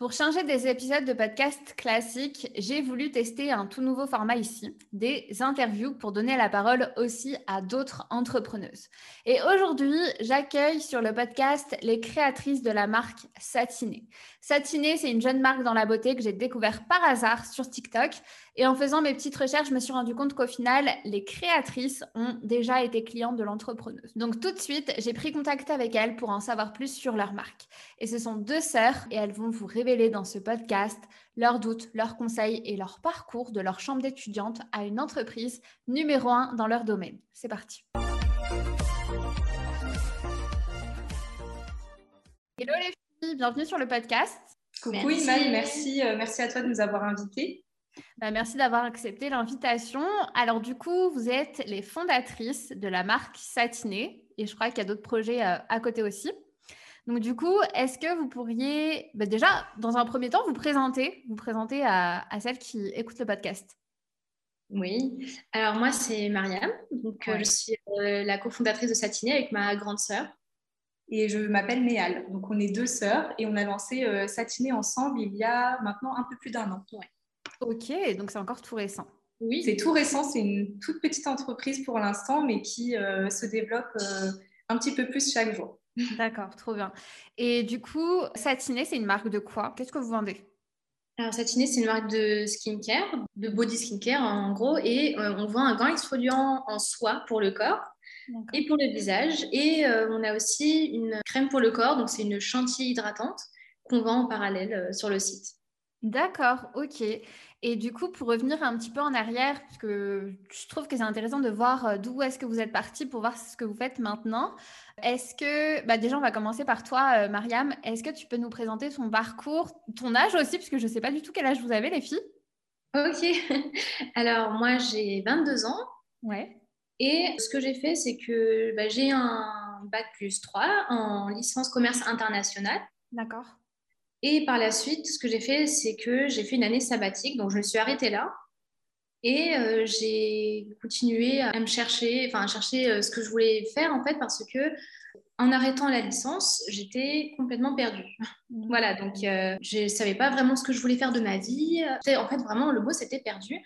Pour changer des épisodes de podcast classiques, j'ai voulu tester un tout nouveau format ici, des interviews pour donner la parole aussi à d'autres entrepreneuses. Et aujourd'hui, j'accueille sur le podcast les créatrices de la marque Satiné. Satiné, c'est une jeune marque dans la beauté que j'ai découvert par hasard sur TikTok. Et en faisant mes petites recherches, je me suis rendu compte qu'au final, les créatrices ont déjà été clientes de l'entrepreneuse. Donc tout de suite, j'ai pris contact avec elles pour en savoir plus sur leur marque. Et ce sont deux sœurs et elles vont vous révéler dans ce podcast leurs doutes, leurs conseils et leur parcours de leur chambre d'étudiante à une entreprise numéro un dans leur domaine. C'est parti. Hello les filles, bienvenue sur le podcast. Coucou Iman, merci, euh, merci à toi de nous avoir invités. Bah, merci d'avoir accepté l'invitation. Alors du coup, vous êtes les fondatrices de la marque Satiné et je crois qu'il y a d'autres projets euh, à côté aussi. Donc du coup, est-ce que vous pourriez bah, déjà, dans un premier temps, vous présenter, vous présenter à, celles qui écoutent le podcast? Oui, alors moi c'est Mariam, donc euh, je suis euh, la cofondatrice de Satiné avec ma grande sœur. Et je m'appelle Méal, donc on est deux sœurs et on a lancé euh, Satiné ensemble il y a maintenant un peu plus d'un an. Ok, donc c'est encore tout récent. Oui, c'est tout récent, c'est une toute petite entreprise pour l'instant, mais qui se développe un petit peu plus chaque jour. D'accord, trop bien. Et du coup, Satiné, c'est une marque de quoi? Qu'est-ce que vous vendez? Alors, Satiné, c'est une marque de skincare, de body skincare en gros, et euh, on vend un grand exfoliant en soie pour le corps et pour le visage. Et euh, on a aussi une crème pour le corps, donc c'est une chantilly hydratante qu'on vend en parallèle euh, sur le site. D'accord, ok. Et du coup, pour revenir un petit peu en arrière, parce que je trouve que c'est intéressant de voir euh, d'où est-ce que vous êtes parti pour voir ce que vous faites maintenant. Est-ce que, bah déjà, on va commencer par toi, euh, Mariam. Est-ce que tu peux nous présenter ton parcours, ton âge aussi, parce que je ne sais pas du tout quel âge vous avez, les filles? Ok. Alors, moi, j'ai 22 ans. Ouais. Et ce que j'ai fait, c'est que bah, j'ai un bac plus 3 en licence commerce international. D'accord. Et par la suite, ce que j'ai fait, c'est que j'ai fait une année sabbatique. Donc, je me suis arrêtée là. Et euh, j'ai continué à me chercher, enfin, à chercher euh, ce que je voulais faire, en fait, parce que en arrêtant la licence, j'étais complètement perdue. Mmh. voilà, donc euh, je ne savais pas vraiment ce que je voulais faire de ma vie. En fait, vraiment, le mot, c'était perdu.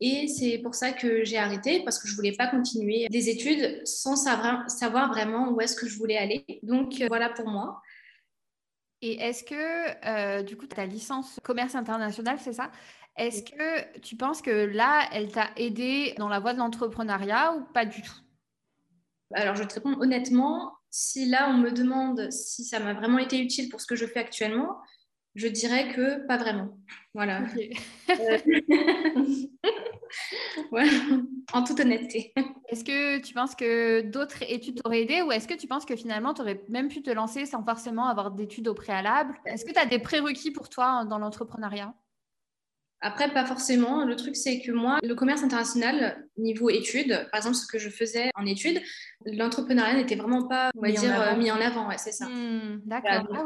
Et c'est pour ça que j'ai arrêté, parce que je ne voulais pas continuer des études sans savoir, savoir vraiment où est-ce que je voulais aller. Donc, voilà pour moi. Et est-ce que, euh, du coup, ta licence commerce international, c'est ça? Est-ce que tu penses que là, elle t'a aidé dans la voie de l'entrepreneuriat ou pas du tout? Alors, je vais te répondre honnêtement. Si là, on me demande si ça m'a vraiment été utile pour ce que je fais actuellement, je dirais que pas vraiment. Voilà. Euh, en toute honnêteté. Est-ce que tu penses que d'autres études t'auraient aidé ou est-ce que tu penses que finalement tu aurais même pu te lancer sans forcément avoir d'études au préalable? Est-ce que tu as des prérequis pour toi dans l'entrepreneuriat? Après, pas forcément. Le truc, c'est que moi, le commerce international, niveau études, par exemple, ce que je faisais en études, l'entrepreneuriat n'était vraiment pas, on va mis dire, en mis en avant. Ouais, c'est ça. Hmm, d'accord. Ah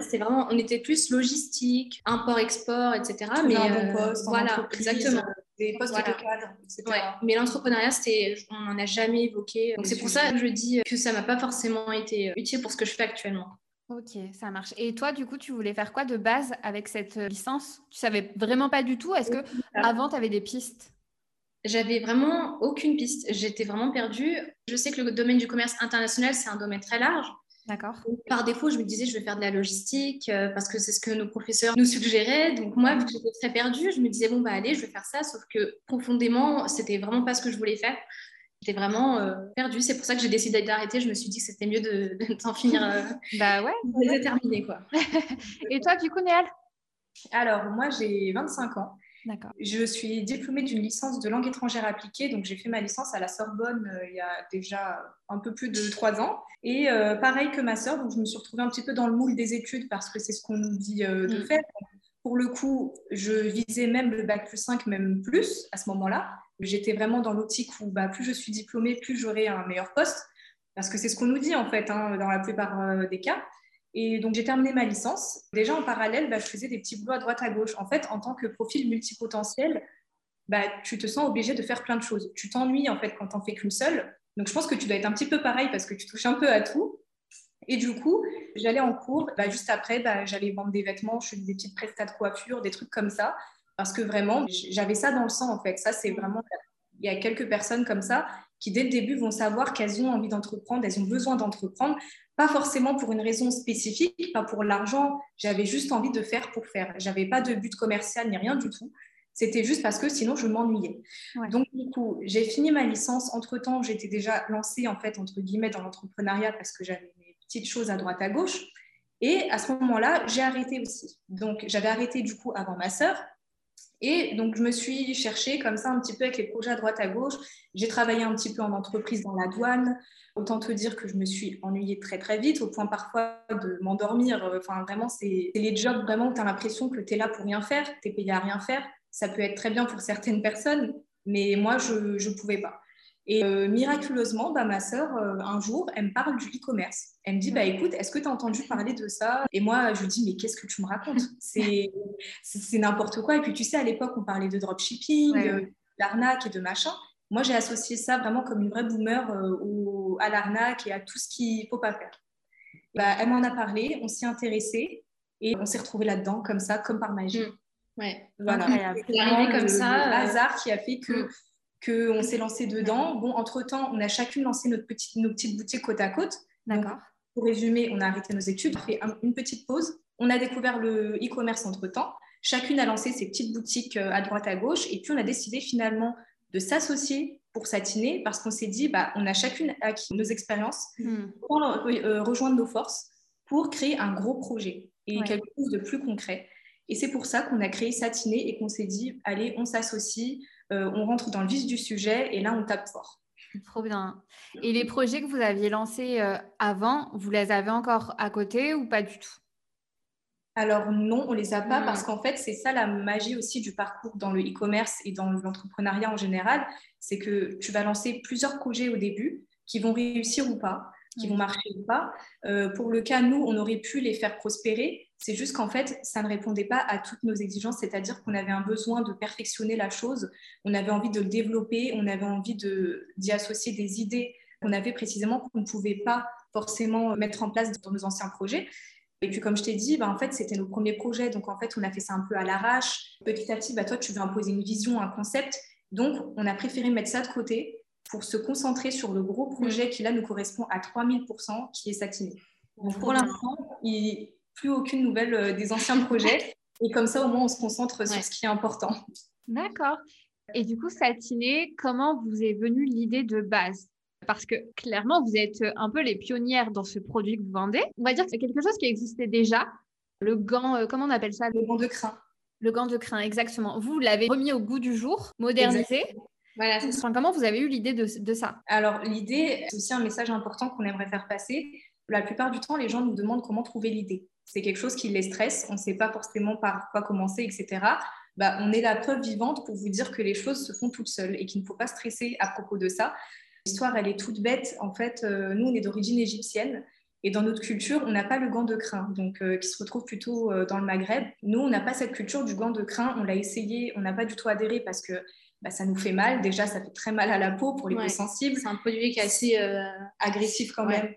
c'était vraiment, on était plus logistique, import-export, etc. mais un bon euh, poste, voilà, exactement. Des postes de cadre, etc. Mais l'entrepreneuriat, on n'en a jamais évoqué. Donc, c'est pour ça que je dis que ça m'a pas forcément été utile pour ce que je fais actuellement. Ok, ça marche. Et toi, du coup, tu voulais faire quoi de base avec cette euh, licence? Tu savais vraiment pas du tout? Est-ce que avant, tu avais des pistes? J'avais vraiment aucune piste. J'étais vraiment perdue. Je sais que le domaine du commerce international, c'est un domaine très large. D'accord. Par défaut, je me disais, je vais faire de la logistique euh, parce que c'est ce que nos professeurs nous suggéraient. Donc, moi, vu que j'étais très perdue, je me disais, bon, bah, allez, je vais faire ça. Sauf que profondément, c'était vraiment pas ce que je voulais faire. J'étais vraiment euh, perdue. C'est pour ça que j'ai décidé d'arrêter. Je me suis dit que c'était mieux de, de finir. Euh, bah ouais. De quoi. Et toi, du coup, Néal? Alors, moi, j'ai 25 ans. D'accord. Je suis diplômée d'une licence de langue étrangère appliquée. Donc, j'ai fait ma licence à la Sorbonne euh, il y a déjà un peu plus de trois ans. Et pareil que ma sœur, donc je me suis retrouvée un petit peu dans le moule des études parce que c'est ce qu'on nous dit de mm. faire. Pour le coup, je visais même le bac plus 5, même plus à ce moment-là. J'étais vraiment dans l'optique où bah, plus je suis diplômée, plus j'aurai un meilleur poste, parce que c'est ce qu'on nous dit en fait hein, dans la plupart euh, des cas. Et donc j'ai terminé ma licence. Déjà en parallèle, bah, je faisais des petits boulots à droite à gauche. En fait, en tant que profil multipotentiel, bah, tu te sens obligé de faire plein de choses. Tu t'ennuies en fait quand t'en fais qu'une seule. Donc je pense que tu dois être un petit peu pareil parce que tu touches un peu à tout. Et du coup, j'allais en cours. Bah, juste après, j'allais vendre des vêtements, je des petites prestats de coiffure, des trucs comme ça. Parce que vraiment, j'avais ça dans le sang, en fait. Ça, c'est vraiment. Il y a quelques personnes comme ça qui, dès le début, vont savoir qu'elles ont envie d'entreprendre, elles ont besoin d'entreprendre. Pas forcément pour une raison spécifique, pas pour l'argent. J'avais juste envie de faire pour faire. J'avais pas de but commercial ni rien du tout. C'était juste parce que sinon, je m'ennuyais. Donc, du coup, j'ai fini ma licence. Entre-temps, j'étais déjà lancée, en fait, entre guillemets, dans l'entrepreneuriat parce que j'avais mes petites choses à droite, à gauche. Et à ce moment-là, j'ai arrêté aussi. Donc, j'avais arrêté, du coup, avant ma sœur. Et donc, je me suis cherchée comme ça un petit peu avec les projets à droite à gauche. J'ai travaillé un petit peu en entreprise dans la douane. Autant te dire que je me suis ennuyée très, très vite, au point parfois de m'endormir. Enfin, vraiment, c'est les jobs vraiment où tu as l'impression que tu es là pour rien faire, tu es payé à rien faire. Ça peut être très bien pour certaines personnes, mais moi, je ne pouvais pas. Et euh, miraculeusement, bah, ma sœur, euh, un jour, elle me parle du e-commerce. Elle me dit, bah, écoute, est-ce que tu as entendu parler de ça? Et moi, je lui dis, mais qu'est-ce que tu me racontes? C'est n'importe quoi. Et puis, tu sais, à l'époque, on parlait de dropshipping, euh, d'arnaque et de machin. Moi, j'ai associé ça vraiment comme une vraie boomer au, à l'arnaque et à tout ce qu'il ne faut pas faire. Bah, elle m'en a parlé, on s'y intéressé et on s'est retrouvés là-dedans, comme ça, comme par magie. Mmh. Ouais, voilà. C'est arrivé comme ça. Le hasard qui a fait que. Qu'on s'est lancé dedans. Bon, entre-temps, on a chacune lancé notre petite, nos petites boutiques côte à côte. D'accord. Pour résumer, on a arrêté nos études, on a fait une petite pause. On a découvert le e-commerce entre-temps. Chacune a lancé ses petites boutiques euh, à droite à gauche. Et puis, on a décidé finalement de s'associer pour satiner parce qu'on s'est dit, bah, on a chacune acquis nos expériences hmm. pour euh, rejoindre nos forces pour créer un gros projet et quelque chose de plus concret. Et c'est pour ça qu'on a créé Satiner et qu'on s'est dit, allez, on s'associe, euh, on rentre dans le vif du sujet et là, on tape fort. Trop bien. Et les projets que vous aviez lancés euh, avant, vous les avez encore à côté ou pas du tout? Alors non, on les a pas parce qu'en fait, c'est ça la magie aussi du parcours dans le e-commerce et dans l'entrepreneuriat en général, c'est que tu vas lancer plusieurs projets au début qui vont réussir ou pas qui vont marcher ou pas. Euh, pour le cas, nous, on aurait pu les faire prospérer. C'est juste qu'en fait, ça ne répondait pas à toutes nos exigences, c'est-à-dire qu'on avait un besoin de perfectionner la chose, on avait envie de le développer, on avait envie d'y associer des idées qu'on avait précisément qu'on ne pouvait pas forcément mettre en place dans nos anciens projets. Et puis, comme je t'ai dit, bah, en fait, c'était nos premiers projets. Donc, en fait, on a fait ça un peu à l'arrache. Petit à petit, bah, toi, tu veux imposer une vision, un concept. Donc, on a préféré mettre ça de côté pour se concentrer sur le gros projet qui là nous correspond à 3000%, qui est Satiné. Donc pour l'instant, il plus aucune nouvelle euh, des anciens projets. Et comme ça, au moins, on se concentre sur ce qui est important. D'accord. Et du coup, Satiné, comment vous est venue l'idée de base? Parce que clairement, vous êtes un peu les pionnières dans ce produit que vous vendez. On va dire que c'est quelque chose qui existait déjà. Le gant, euh, comment on appelle ça? Le gant de crin. Le gant de crin, exactement. Vous l'avez remis au goût du jour, modernisé. Voilà, comment vous avez eu l'idée de, ça? Alors, l'idée, c'est aussi un message important qu'on aimerait faire passer. La plupart du temps, les gens nous demandent comment trouver l'idée. C'est quelque chose qui les stresse, on ne sait pas forcément par quoi commencer, etc. Bah, on est la preuve vivante pour vous dire que les choses se font toutes seules et qu'il ne faut pas stresser à propos de ça. L'histoire, elle est toute bête. En fait, euh, nous, on est d'origine égyptienne. Et dans notre culture, on n'a pas le gant de crin, donc euh, qui se retrouve plutôt euh, dans le Maghreb. Nous, on n'a pas cette culture du gant de crin. On l'a essayé, on n'a pas du tout adhéré parce que bah, ça nous fait mal. Déjà, ça fait très mal à la peau pour les peaux sensibles. C'est un produit qui est assez euh, agressif quand même.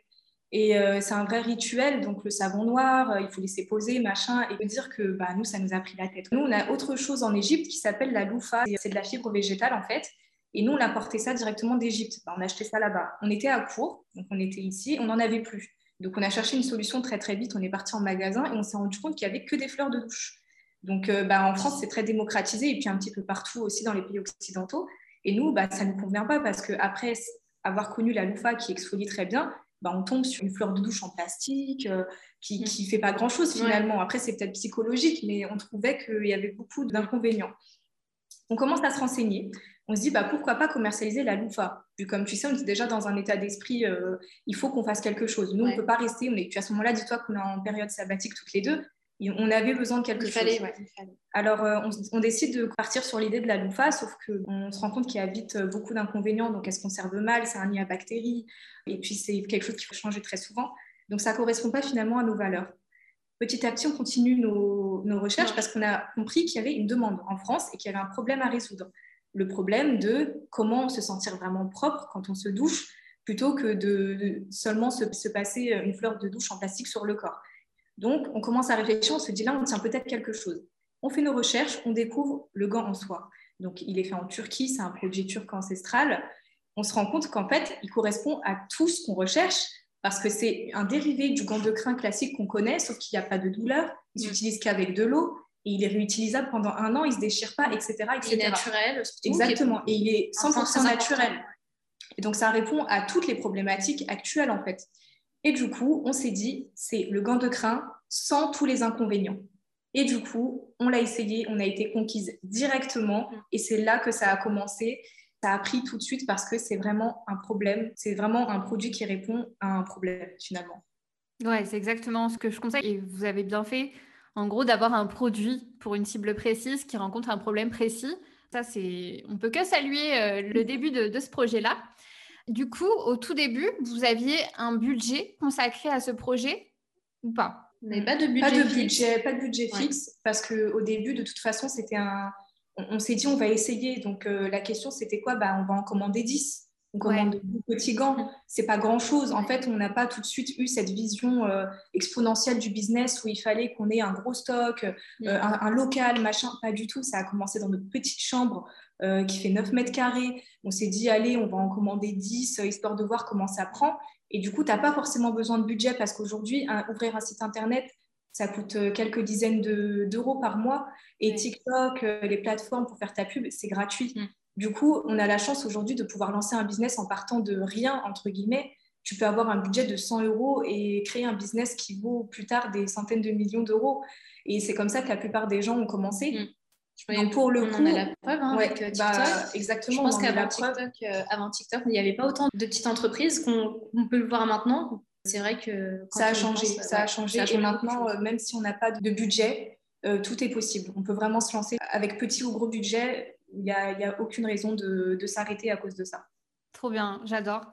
Et euh, c'est un vrai rituel, donc le savon noir, euh, il faut laisser poser, machin, et dire que bah, nous, ça nous a pris la tête. Nous, on a autre chose en Égypte qui s'appelle la loufa, c'est de la fibre végétale en fait, et nous, on a porté ça directement d'Égypte. Bah, on a acheté ça là-bas. On était à court, donc on était ici, on n'en avait plus. Donc on a cherché une solution très très vite, on est parti en magasin et on s'est rendu compte qu'il n'y avait que des fleurs de douche. Donc, euh, bah, en France, c'est très démocratisé et puis un petit peu partout aussi dans les pays occidentaux. Et nous, bah, ça ne nous convient pas parce qu'après avoir connu la loufa qui exfolie très bien, bah, on tombe sur une fleur de douche en plastique euh, qui ne mm. fait pas grand-chose finalement. Après, c'est peut-être psychologique, mais on trouvait qu'il y avait beaucoup d'inconvénients. On commence à se renseigner. On se dit, bah, pourquoi pas commercialiser la loufa? Vu comme tu sais, on est déjà dans un état d'esprit, euh, il faut qu'on fasse quelque chose. Nous, on ne peut pas rester. On est, puis à ce moment-là, dis-toi qu'on est en période sabbatique toutes les deux on avait besoin de quelque chose. Alors, euh, on, décide de partir sur l'idée de la loufa, sauf qu'on se rend compte qu'il y a vite euh, beaucoup d'inconvénients. Donc, elle se conserve mal, c'est un nid à bactéries, et puis c'est quelque chose qu'il faut changer très souvent. Donc, ça ne correspond pas finalement à nos valeurs. Petit à petit, on continue nos, recherches parce qu'on a compris qu'il y avait une demande en France et qu'il y avait un problème à résoudre. Le problème de comment se sentir vraiment propre quand on se douche, plutôt que de, seulement se, passer une fleur de douche en plastique sur le corps. Donc, on commence à réfléchir, on se dit là, on tient peut-être quelque chose. On fait nos recherches, on découvre le gant en soie. Donc, il est fait en Turquie, c'est un produit turc ancestral. On se rend compte qu'en fait, il correspond à tout ce qu'on recherche parce que c'est un dérivé du gant de crin classique qu'on connaît, sauf qu'il n'y a pas de douleur. Il s'utilise qu'avec de l'eau et il est réutilisable pendant un an, il ne se déchire pas, etc. etc. Il est naturel. Exactement. Et il est 100% naturel. Et donc, ça répond à toutes les problématiques actuelles, en fait. Et du coup, on s'est dit, c'est le gant de crin sans tous les inconvénients. Et du coup, on l'a essayé, on a été conquise directement. Et c'est là que ça a commencé. Ça a pris tout de suite parce que c'est vraiment un problème. C'est vraiment un produit qui répond à un problème, finalement. Ouais, c'est exactement ce que je conseille. Et vous avez bien fait, en gros, d'avoir un produit pour une cible précise qui rencontre un problème précis. Ça, c'est, on peut que saluer euh, le début de, ce projet-là. Du coup, au tout début, vous aviez un budget consacré à ce projet ou pas? Vous pas de budget Pas de budget, pas de budget fixe parce qu'au début, de toute façon, c'était un. On, s'est dit, on va essayer. Donc, euh, la question, c'était quoi? Bah, On va en commander 10 on commande des petits gants, c'est pas grand chose. En fait, on n'a pas tout de suite eu cette vision euh, exponentielle du business où il fallait qu'on ait un gros stock, euh, un, local, machin. Pas du tout. Ça a commencé dans notre petite chambre euh, qui fait 9 mètres carrés. On s'est dit, allez, on va en commander 10 histoire de voir comment ça prend. Et du coup, tu n'as pas forcément besoin de budget parce qu'aujourd'hui, ouvrir un site internet, ça coûte quelques dizaines d'euros par mois. Et TikTok, les plateformes pour faire ta pub, c'est gratuit. Mm. Du coup, on a la chance aujourd'hui de pouvoir lancer un business en partant de rien, entre guillemets. Tu peux avoir un budget de 100 euros et créer un business qui vaut plus tard des centaines de millions d'euros. Et c'est comme ça que la plupart des gens ont commencé. Donc pour le on coup, en a la preuve hein, avec euh, bah, TikTok. exactement. Je pense qu'avant TikTok, euh, avant TikTok, il n'y avait pas autant de petites entreprises qu'on peut le voir maintenant. C'est vrai que ça a, changé, ça, a changé, Et maintenant, euh, même si on n'a pas de budget, tout est possible. On peut vraiment se lancer avec petit ou gros budget il n'y a, a, aucune raison de, de s'arrêter à cause de ça. Trop bien, j'adore.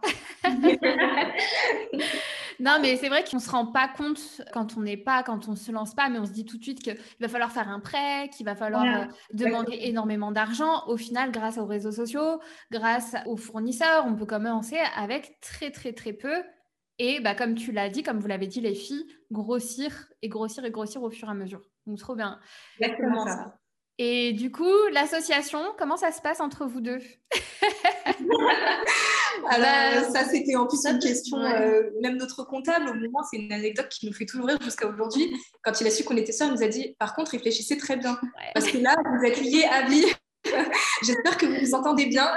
non, mais c'est vrai qu'on ne se rend pas compte quand on n'est pas, quand on ne se lance pas, mais on se dit tout de suite qu'il va falloir faire un prêt, qu'il va falloir euh, demander énormément d'argent. Au final, grâce aux réseaux sociaux, grâce aux fournisseurs, on peut commencer avec très, très, très peu. Et bah, comme tu l'as dit, comme vous l'avez dit, les filles, grossir et grossir et grossir au fur et à mesure. Donc, trop bien. Exactement ça? Et du coup, l'association, comment ça se passe entre vous deux? Alors, ça, c'était en plus une question, euh, même notre comptable, au moment, c'est une anecdote qui nous fait toujours rire jusqu'à aujourd'hui. Quand il a su qu'on était sœurs, il nous a dit, par contre, réfléchissez très bien. Parce que là, vous êtes liés à vie. J'espère que vous vous entendez bien.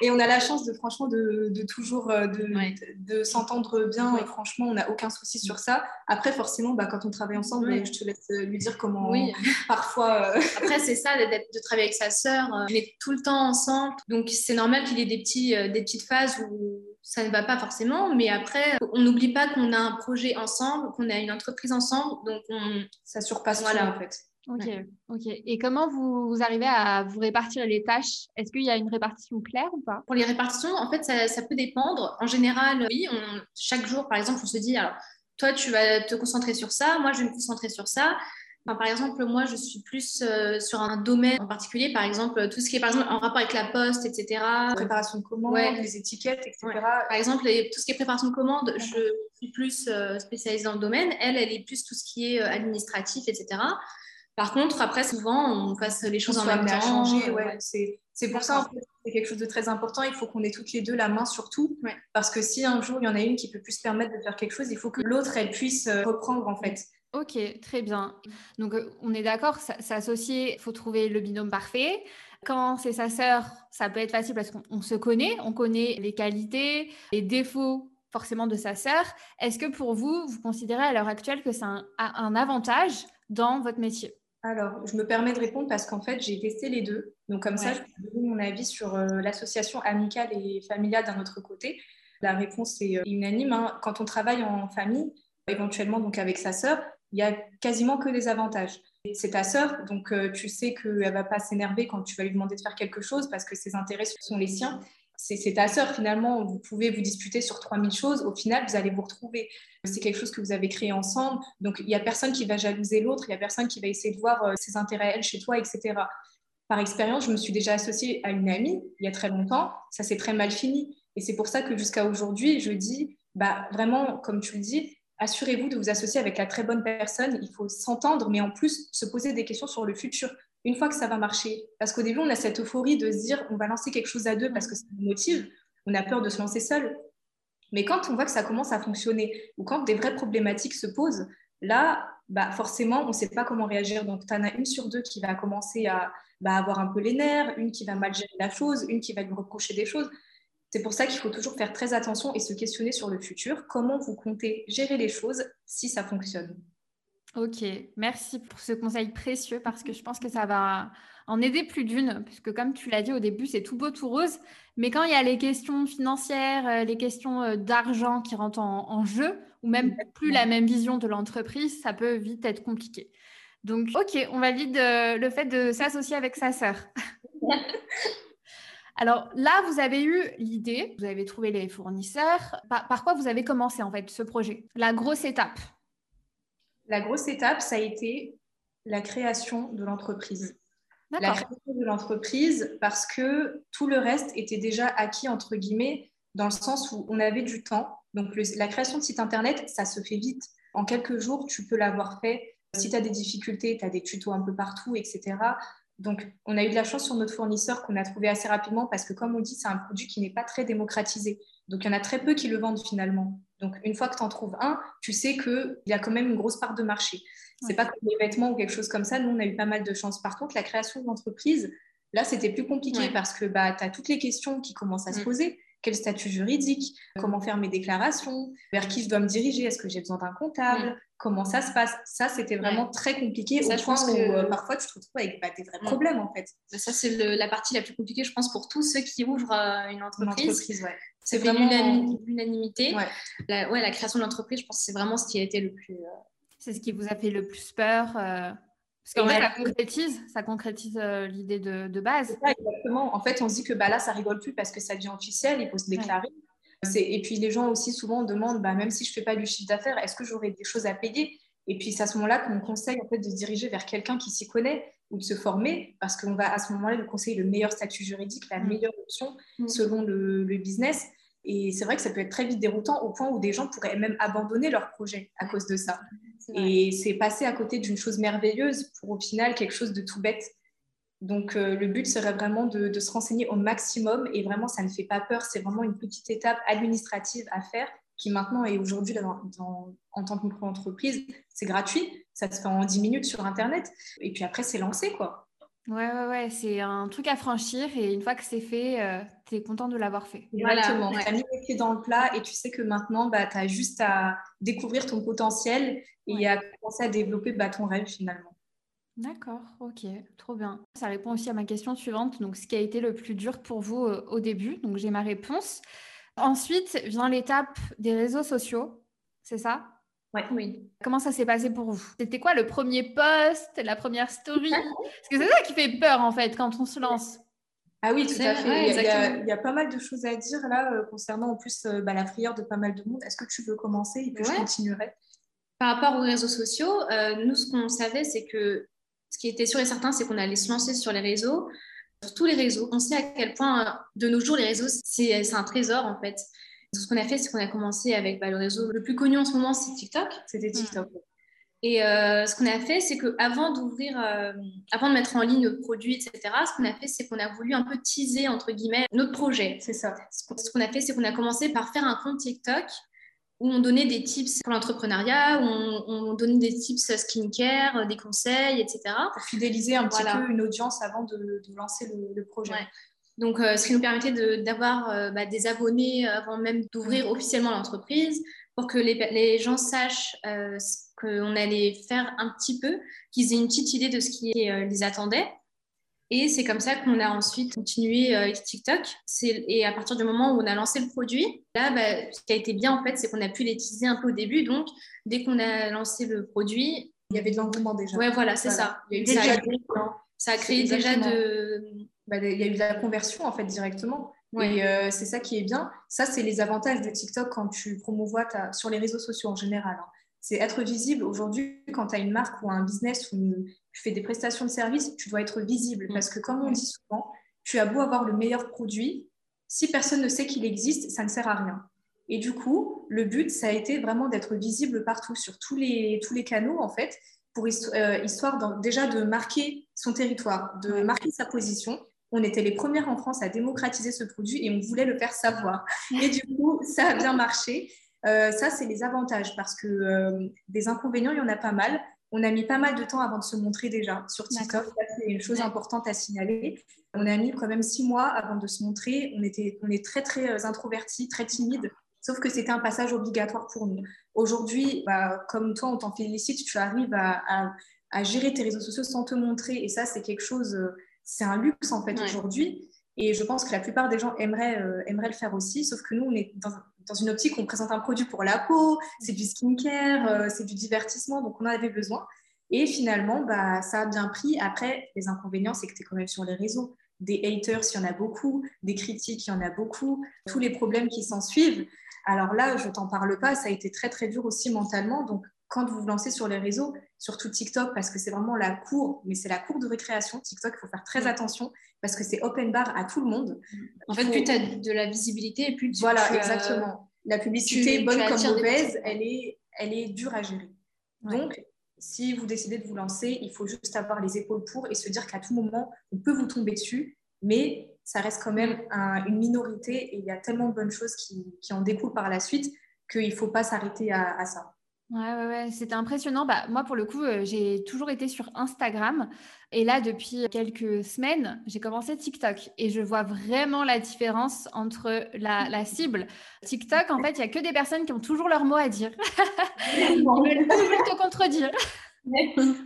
Et on a la chance de franchement de, toujours euh, de, s'entendre bien et franchement on n'a aucun souci sur ça. Après forcément bah, quand on travaille ensemble, je te laisse euh, lui dire comment oui. parfois. Euh, Après c'est ça de travailler avec sa sœur, on est tout le temps ensemble, donc c'est normal qu'il y ait des petits des petites phases où ça ne va pas forcément, mais après, on n'oublie pas qu'on a un projet ensemble, qu'on a une entreprise ensemble, donc on... ça surpasse voilà. en fait. Ok, ok. Et comment vous, arrivez à vous répartir les tâches? Est-ce qu'il y a une répartition claire ou pas? Pour les répartitions, en fait, ça, peut dépendre. En général, oui, chaque jour, par exemple, on se dit, alors, toi, tu vas te concentrer sur ça, moi, je vais me concentrer sur ça. par exemple, moi, je suis plus euh, sur un domaine en particulier, par exemple, tout ce qui est par exemple, en rapport avec la poste, etc. Préparation de commandes, les étiquettes, etc. Par exemple, tout ce qui est préparation de commandes, je suis plus euh, spécialisée dans le domaine. Elle, elle est plus tout ce qui est euh, administratif, etc. Par contre, après, souvent, on passe les choses en même temps. Changer, ouais. C'est pour ça, en fait, c'est quelque chose de très important. Il faut qu'on ait toutes les deux la main sur tout. Parce que si un jour, il y en a une qui peut plus se permettre de faire quelque chose, il faut que l'autre, elle puisse euh, reprendre, en fait. Ok, très bien. Donc, euh, on est d'accord, s'associer, il faut trouver le binôme parfait. Quand c'est sa sœur, ça peut être facile parce qu'on se connaît, on connaît les qualités, les défauts forcément de sa sœur. Est-ce que pour vous, vous considérez à l'heure actuelle que c'est un, un avantage dans votre métier? Alors, je me permets de répondre parce qu'en fait, j'ai testé les deux. Donc, comme ça, je peux donner mon avis sur euh, l'association amicale et familiale d'un autre côté. La réponse est euh, unanime. Hein. Quand on travaille en famille, éventuellement donc avec sa sœur, il y a quasiment que des avantages. C'est ta sœur, donc euh, tu sais qu'elle ne va pas s'énerver quand tu vas lui demander de faire quelque chose parce que ses intérêts sont les siens c'est ta sœur finalement, vous pouvez vous disputer sur 3000 choses, au final vous allez vous retrouver. C'est quelque chose que vous avez créé ensemble, donc il n'y a personne qui va jalouser l'autre, il n'y a personne qui va essayer de voir euh, ses intérêts elle chez toi, etc. Par expérience, je me suis déjà associée à une amie il y a très longtemps, ça s'est très mal fini. Et c'est pour ça que jusqu'à aujourd'hui, je dis, bah, vraiment, comme tu le dis, assurez-vous de vous associer avec la très bonne personne. Il faut s'entendre, mais en plus se poser des questions sur le futur. Une fois que ça va marcher. Parce qu'au début, on a cette euphorie de se dire, on va lancer quelque chose à deux parce que ça nous motive. On a peur de se lancer seul. Mais quand on voit que ça commence à fonctionner ou quand des vraies problématiques se posent, là, bah forcément, on ne sait pas comment réagir. Donc, tu en as une sur deux qui va commencer à bah, avoir un peu les nerfs, une qui va mal gérer la chose, une qui va lui reprocher des choses. C'est pour ça qu'il faut toujours faire très attention et se questionner sur le futur. Comment vous comptez gérer les choses si ça fonctionne? Ok, merci pour ce conseil précieux parce que je pense que ça va en aider plus d'une, puisque comme tu l'as dit au début, c'est tout beau, tout rose, mais quand il y a les questions financières, euh, les questions euh, d'argent qui rentrent en, jeu, ou même plus la même vision de l'entreprise, ça peut vite être compliqué. Donc, ok, on valide euh, le fait de s'associer avec sa sœur. Alors là, vous avez eu l'idée, vous avez trouvé les fournisseurs. par, quoi vous avez commencé en fait ce projet? La grosse étape La grosse étape, ça a été la création de l'entreprise. La création de l'entreprise parce que tout le reste était déjà acquis, entre guillemets, dans le sens où on avait du temps. Donc la création de site internet, ça se fait vite. En quelques jours, tu peux l'avoir fait. Si tu as des difficultés, tu as des tutos un peu partout, etc. Donc, on a eu de la chance sur notre fournisseur qu'on a trouvé assez rapidement parce que, comme on dit, c'est un produit qui n'est pas très démocratisé. Donc, il y en a très peu qui le vendent finalement. Donc, une fois que tu en trouves un, tu sais qu'il y a quand même une grosse part de marché. Ce n'est pas comme les vêtements ou quelque chose comme ça. Nous, on a eu pas mal de chance. Par contre, la création d'entreprise, là, c'était plus compliqué parce que bah, tu as toutes les questions qui commencent à se mm. poser. Quel statut juridique Comment faire mes déclarations Vers qui je dois me diriger Est-ce que j'ai besoin d'un comptable mm comment ça se passe. Ça, c'était vraiment très compliqué au point où euh, parfois tu te retrouves avec bah, des vrais problèmes en fait. Ça, c'est la partie la plus compliquée, je pense, pour tous ceux qui ouvrent euh, une entreprise. C'est vraiment l'unanimité. La, ouais, la création de l'entreprise, je pense que c'est vraiment ce qui a été le plus. Euh, c'est ce qui vous a fait le plus peur. Parce qu'en fait, ça concrétise, ça concrétise l'idée de, base. exactement. En fait, on se dit que bah, là, ça rigole plus parce que ça devient officiel, il faut se déclarer. Et puis les gens aussi souvent demandent, bah, même si je ne fais pas du chiffre d'affaires, est-ce que j'aurai des choses à payer? Et puis c'est à ce moment-là qu'on conseille en fait, de se diriger vers quelqu'un qui s'y connaît ou de se former, parce qu'on va à ce moment-là lui conseiller le meilleur statut juridique, la mm. meilleure option mm. selon le, business. Et c'est vrai que ça peut être très vite déroutant au point où des gens pourraient même abandonner leur projet à cause de ça. Et c'est passer à côté d'une chose merveilleuse pour au final quelque chose de tout bête. Donc, euh, le but serait vraiment de, se renseigner au maximum et vraiment, ça ne fait pas peur. C'est vraiment une petite étape administrative à faire qui maintenant est aujourd'hui en tant que micro-entreprise, c'est gratuit. Ça se fait en 10 minutes sur Internet. Et puis après, c'est lancé, quoi. Ouais, ouais, ouais. C'est un truc à franchir et une fois que c'est fait, euh, tu es content de l'avoir fait. Exactement. Tu as mis les pieds dans le plat et tu sais que maintenant, bah, tu as juste à découvrir ton potentiel et à commencer à développer bah, ton rêve finalement. D'accord, ok, trop bien. Ça répond aussi à ma question suivante. Donc, ce qui a été le plus dur pour vous euh, au début. Donc, j'ai ma réponse. Ensuite vient l'étape des réseaux sociaux, c'est ça? Ouais, Oui. Comment ça s'est passé pour vous? C'était quoi le premier post, la première story? Parce que c'est ça qui fait peur en fait quand on se lance. Ah oui, tout à fait. il, y a, pas mal de choses à dire là euh, concernant en plus euh, bah, la prière de pas mal de monde. Est-ce que tu veux commencer et puis je continuerai? Par rapport aux réseaux sociaux, nous, ce qu'on savait, c'est que ce qui était sûr et certain, c'est qu'on allait se lancer sur les réseaux, sur tous les réseaux. On sait à quel point, de nos jours, les réseaux, c'est un trésor, en fait. Ce qu'on a fait, c'est qu'on a commencé avec bah, le réseau le plus connu en ce moment, c'est TikTok. C'était TikTok. Et euh, ce qu'on a fait, c'est qu'avant d'ouvrir, euh, avant de mettre en ligne nos produits, etc., ce qu'on a fait, c'est qu'on a voulu un peu teaser, entre guillemets, notre projet. C'est ça. Ce qu'on a fait, c'est qu'on a commencé par faire un compte TikTok où on donnait des tips pour l'entrepreneuriat, où on, donnait des tips skincare, des conseils, etc. Pour fidéliser un petit peu une audience avant de, lancer le, projet. Donc, euh, ce qui nous permettait d'avoir euh, bah, des abonnés avant même d'ouvrir officiellement l'entreprise, pour que les, gens sachent euh, ce qu'on allait faire un petit peu, qu'ils aient une petite idée de ce qui les attendait. Et c'est comme ça qu'on a ensuite continué avec TikTok. Et à partir du moment où on a lancé le produit, là, bah, ce qui a été bien, en fait, c'est qu'on a pu les teaser un peu au début. Donc, dès qu'on a lancé le produit... Il y avait de l'engouement déjà. Ouais, voilà, c'est ça. Il y a eu déjà ça, a créé déjà de... Bah, il y a eu de la conversion, en fait, directement. Et euh, c'est ça qui est bien. Ça, c'est les avantages de TikTok quand tu promouvois sur les réseaux sociaux en général. Hein. C'est être visible. Aujourd'hui, quand tu as une marque ou un business ou une, tu fais des prestations de services, tu dois être visible. Mm. Parce que comme on dit souvent, tu as beau avoir le meilleur produit, Si personne ne sait qu'il existe, ça ne sert à rien. Et du coup, le but, ça a été vraiment d'être visible partout, sur tous les, tous les canaux, en fait, pour euh, histoire déjà de marquer son territoire, de marquer sa position. On était les premières en France à démocratiser ce produit et on voulait le faire savoir. Et du coup, ça a bien marché. Euh, ça, c'est les avantages parce que euh, des inconvénients, il y en a pas mal. On a mis pas mal de temps avant de se montrer déjà sur TikTok. C'est une chose importante à signaler. On a mis quand même six mois avant de se montrer. On, était, on est très, très introvertis, très timides. Sauf que c'était un passage obligatoire pour nous. Aujourd'hui, bah, comme toi, on t'en félicite, tu arrives à, gérer tes réseaux sociaux sans te montrer. Et ça, c'est quelque chose, euh, c'est un luxe en fait aujourd'hui. Et je pense que la plupart des gens aimeraient, euh, aimeraient le faire aussi. Sauf que nous, on est dans, dans une optique, on présente un produit pour la peau, c'est du skincare, euh, c'est du divertissement, donc on en avait besoin. Et finalement, bah, ça a bien pris. Après, les inconvénients, c'est que tu es quand même sur les réseaux. Des haters, il y en a beaucoup. Des critiques, il y en a beaucoup. Tous les problèmes qui s'en suivent. Alors là, je t'en parle pas, ça a été très très dur aussi mentalement. Donc quand vous vous lancez sur les réseaux, surtout TikTok, parce que c'est vraiment la cour, mais c'est la cour de récréation. TikTok, il faut faire très attention parce que c'est open bar à tout le monde. En fait, plus tu as de la visibilité et plus tu Voilà, exactement. La publicité, bonne comme mauvaise, elle est, elle est dure à gérer. Donc, si vous décidez de vous lancer, il faut juste avoir les épaules pour et se dire qu'à tout moment, on peut vous tomber dessus, mais ça reste quand même une minorité et il y a tellement de bonnes choses qui, en découlent par la suite qu'il ne faut pas s'arrêter à, ça. Ouais, ouais, ouais. c'était impressionnant. Bah, moi, pour le coup, euh, j'ai toujours été sur Instagram. Et là, depuis quelques semaines, j'ai commencé TikTok. Et je vois vraiment la différence entre la, cible. TikTok, en fait, il n'y a que des personnes qui ont toujours leur mot à dire. Ils veulent toujours te contredire.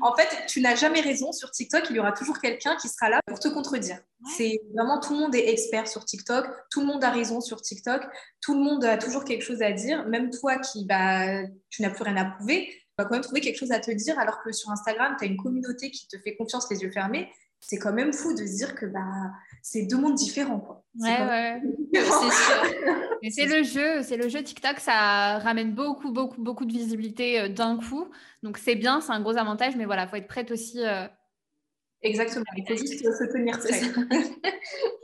En fait, tu n'as jamais raison. Sur TikTok, il y aura toujours quelqu'un qui sera là pour te contredire. C'est vraiment tout le monde est expert sur TikTok. Tout le monde a raison sur TikTok. Tout le monde a toujours quelque chose à dire. Même toi qui, bah, tu n'as plus rien à prouver, tu vas quand même trouver quelque chose à te dire. Alors que sur Instagram, tu as une communauté qui te fait confiance les yeux fermés. C'est quand même fou de se dire que bah, c'est deux mondes différents. Quoi. Ouais, ouais. c'est sûr. Mais c'est le jeu, c'est le jeu TikTok, ça ramène beaucoup, beaucoup, beaucoup de visibilité euh, d'un coup. Donc c'est bien, c'est un gros avantage, mais voilà, il faut être prête aussi. Euh, Exactement, il faut juste se tenir prêt.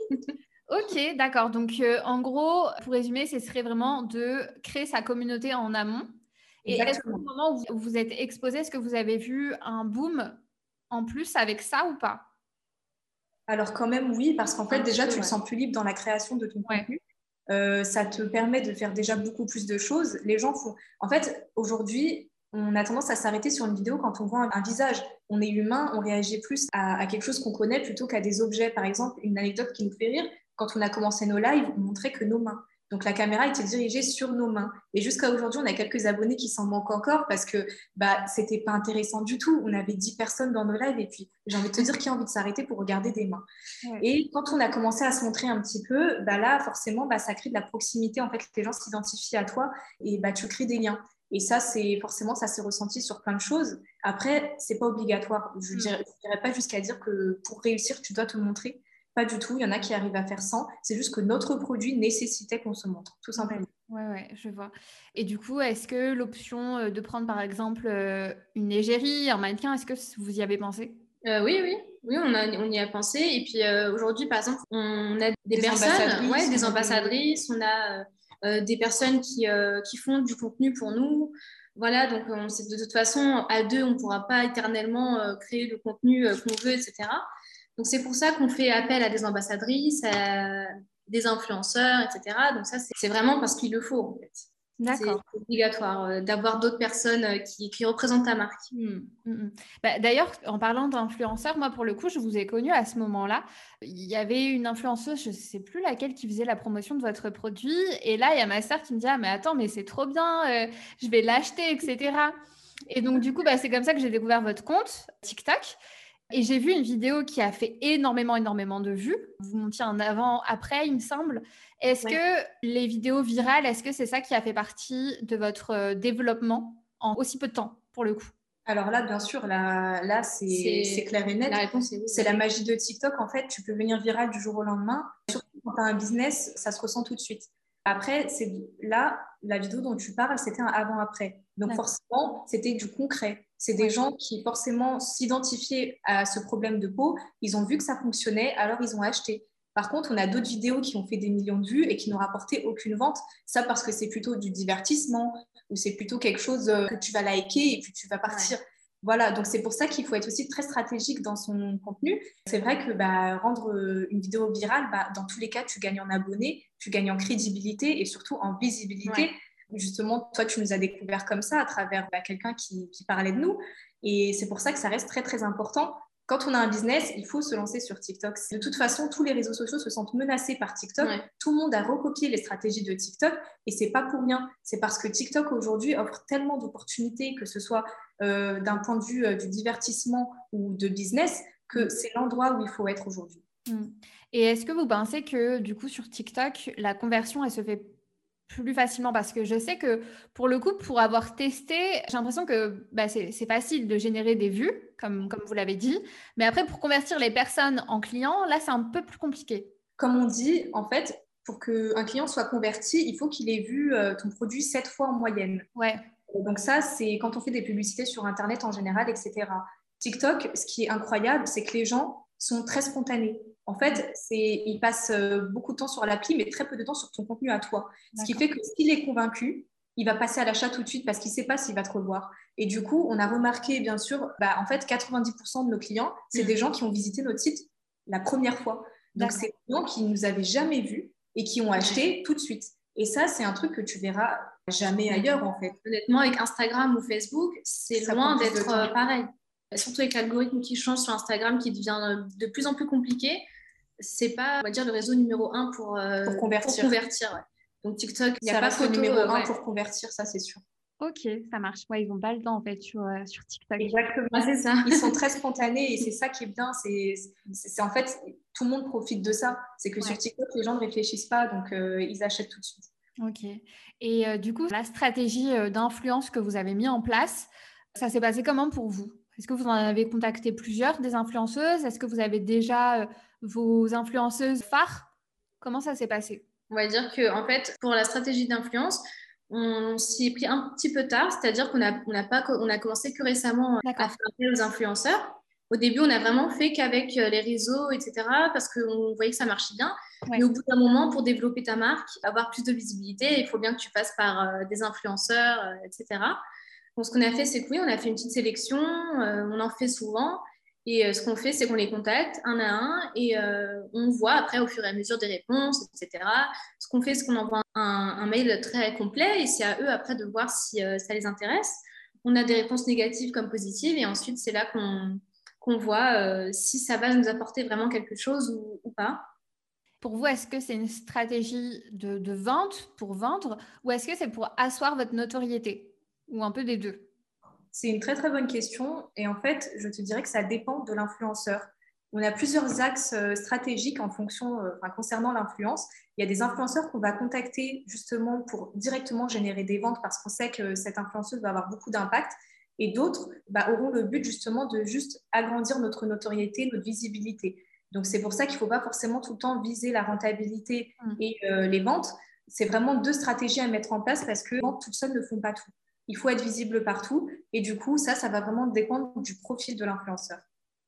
ok, d'accord. Donc euh, en gros, pour résumer, ce serait vraiment de créer sa communauté en amont. Et est-ce qu'au moment où vous êtes exposé, est-ce que vous avez vu un boom en plus avec ça ou pas? Alors quand même oui, parce qu'en fait déjà tu te sens plus libre dans la création de ton contenu. Euh, ça te permet de faire déjà beaucoup plus de choses. Les gens font. En fait, aujourd'hui, on a tendance à s'arrêter sur une vidéo quand on voit un, visage. On est humain, on réagit plus à, quelque chose qu'on connaît plutôt qu'à des objets. Par exemple, une anecdote qui nous fait rire, quand on a commencé nos lives, on montrait que nos mains. Donc la caméra était dirigée sur nos mains. Et jusqu'à aujourd'hui, on a quelques abonnés qui s'en manquent encore parce que bah, c'était pas intéressant du tout. On avait 10 personnes dans nos lives et puis j'ai envie de te dire qui a envie de s'arrêter pour regarder des mains? Et quand on a commencé à se montrer un petit peu, bah là, forcément, bah, ça crée de la proximité. En fait, les gens s'identifient à toi et bah, tu crées des liens. Et ça, c'est forcément, ça s'est ressenti sur plein de choses. Après, c'est pas obligatoire. Je ne mm. dirais pas jusqu'à dire que pour réussir, tu dois te montrer. Pas du tout. Il y en a qui arrivent à faire sans. C'est juste que notre produit nécessitait qu'on se montre, tout simplement. Oui, ouais, je vois. Et du coup, est-ce que l'option euh, de prendre par exemple euh, une égérie, un mannequin, est-ce que vous y avez pensé? Euh, Oui, oui. Oui, on, a, on y a pensé. Et puis aujourd'hui, par exemple, on a des, personnes, ouais, des ambassadrices, on a des personnes qui, qui font du contenu pour nous. Voilà, donc on, de toute façon, à deux, on ne pourra pas éternellement créer le contenu qu'on veut, etc. Donc c'est pour ça qu'on fait appel à des ambassadrices, à des influenceurs, etc. Donc ça, c'est vraiment parce qu'il le faut en fait. D'accord. C'est obligatoire euh, d'avoir d'autres personnes euh, qui, qui, représentent ta marque. Mmh, mmh, mmh. Bah, D'ailleurs, en parlant d'influenceurs, moi, pour le coup, je vous ai connu à ce moment-là. Il y avait une influenceuse, je ne sais plus laquelle, qui faisait la promotion de votre produit. Et là, il y a ma sœur qui me dit Ah, mais attends, mais c'est trop bien, euh, je vais l'acheter, etc. Et donc, du coup, bah, c'est comme ça que j'ai découvert votre compte TikTok. Et j'ai vu une vidéo qui a fait énormément, énormément de vues. Vous montiez un avant, après, il me semble. Est-ce que les vidéos virales, est-ce que c'est ça qui a fait partie de votre euh, développement en aussi peu de temps, pour le coup? Alors là, bien sûr, là, là c'est clair et net. La réponse C'est la magie de TikTok. En fait, tu peux venir viral du jour au lendemain. Surtout quand tu as un business, ça se ressent tout de suite. Après, c'est là, la vidéo dont tu parles, c'était un avant-après. Donc forcément, c'était du concret. C'est des gens qui forcément s'identifiaient à ce problème de peau. Ils ont vu que ça fonctionnait, alors ils ont acheté. Par contre, on a d'autres vidéos qui ont fait des millions de vues et qui n'ont rapporté aucune vente. Ça parce que c'est plutôt du divertissement ou c'est plutôt quelque chose euh, que tu vas liker et puis tu vas partir. Voilà, donc c'est pour ça qu'il faut être aussi très stratégique dans son contenu. C'est vrai que bah, rendre euh, une vidéo virale, bah, dans tous les cas, tu gagnes en abonnés, tu gagnes en crédibilité et surtout en visibilité. Justement, toi, tu nous as découvert comme ça à travers bah, quelqu'un qui, qui, parlait de nous. Et c'est pour ça que ça reste très, très important quand on a un business, il faut se lancer sur TikTok. De toute façon, tous les réseaux sociaux se sentent menacés par TikTok. Tout le monde a recopié les stratégies de TikTok et c'est pas pour rien. C'est parce que TikTok aujourd'hui offre tellement d'opportunités, que ce soit euh, d'un point de vue euh, du divertissement ou de business, que mm. c'est l'endroit où il faut être aujourd'hui. Mm. Et est-ce que vous pensez que du coup sur TikTok, la conversion, elle se fait plus facilement parce que je sais que pour le coup, pour avoir testé, j'ai l'impression que bah, c'est facile de générer des vues, comme, comme vous l'avez dit. Mais après, pour convertir les personnes en clients, là, c'est un peu plus compliqué. Comme on dit, en fait, pour qu'un client soit converti, il faut qu'il ait vu euh, ton produit sept fois en moyenne. Ouais. Donc ça, c'est quand on fait des publicités sur Internet en général, etc. TikTok, ce qui est incroyable, c'est que les gens sont très spontanés. En fait, ils passent euh, beaucoup de temps sur l'appli, mais très peu de temps sur ton contenu à toi. Ce qui fait que s'il est convaincu, il va passer à l'achat tout de suite parce qu'il ne sait pas s'il va te revoir. Et du coup, on a remarqué, bien sûr, bah, en fait, 90% de nos clients, c'est mm. des gens qui ont visité notre site la première fois. Donc, c'est des gens qui ne nous avaient jamais vus et qui ont acheté tout de suite. Et ça, c'est un truc que tu verras jamais ailleurs, en fait. Honnêtement, avec Instagram ou Facebook, c'est loin d'être euh, pareil. Surtout avec l'algorithme qui change sur Instagram, qui devient euh, de plus en plus compliqué c'est pas, on va dire, le réseau numéro un pour, euh, pour convertir. Donc TikTok, il n'y a pas le numéro euh, un pour convertir, ça c'est sûr. Ok, ça marche. Ouais, ils n'ont pas le temps en fait sur, euh, sur TikTok. Exactement, c'est ça. Ils sont très spontanés et c'est ça qui est bien. C'est en fait, tout le monde profite de ça. C'est que sur TikTok, les gens ne réfléchissent pas, donc ils achètent tout de suite. Ok. Et du coup, la stratégie d'influence que vous avez mis en place, ça s'est passé comment pour vous? Est-ce que vous en avez contacté plusieurs des influenceuses? Est-ce que vous avez déjà vos influenceuses phares. Comment ça s'est passé? On va dire que en fait, pour la stratégie d'influence, on s'y est pris un petit peu tard, c'est-à-dire qu'on a, on a, pas, on a commencé que récemment à faire appel aux influenceurs. Au début, on a vraiment fait qu'avec euh, les réseaux, etc., parce qu'on voyait que ça marchait bien. Mais au bout d'un moment, pour développer ta marque, avoir plus de visibilité, il faut bien que tu passes par euh, des influenceurs, euh, etc. Donc, ce qu'on a fait, c'est que oui, on a fait une petite sélection, on en fait souvent. Et euh, ce qu'on fait, c'est qu'on les contacte un à un et euh, on voit après au fur et à mesure des réponses, etc. Ce qu'on fait, c'est qu'on envoie un, mail très complet et c'est à eux après de voir si euh, ça les intéresse. On a des réponses négatives comme positives et ensuite c'est là qu'on voit si ça va nous apporter vraiment quelque chose ou, pas. Pour vous, est-ce que c'est une stratégie de, de vente pour vendre ou est-ce que c'est pour asseoir votre notoriété ou un peu des deux? C'est une très très bonne question et en fait, je te dirais que ça dépend de l'influenceur. On a plusieurs axes euh, stratégiques en fonction, euh, concernant l'influence. Il y a des influenceurs qu'on va contacter justement pour directement générer des ventes parce qu'on sait que cette influenceuse va avoir beaucoup d'impact. Et d'autres bah, auront le but justement de juste agrandir notre notoriété, notre visibilité. Donc c'est pour ça qu'il ne faut pas forcément tout le temps viser la rentabilité mmh. et euh, les ventes. C'est vraiment deux stratégies à mettre en place parce que les ventes toutes seules ne font pas tout il faut être visible partout. Et du coup, ça, ça va vraiment dépendre du profil de l'influenceur.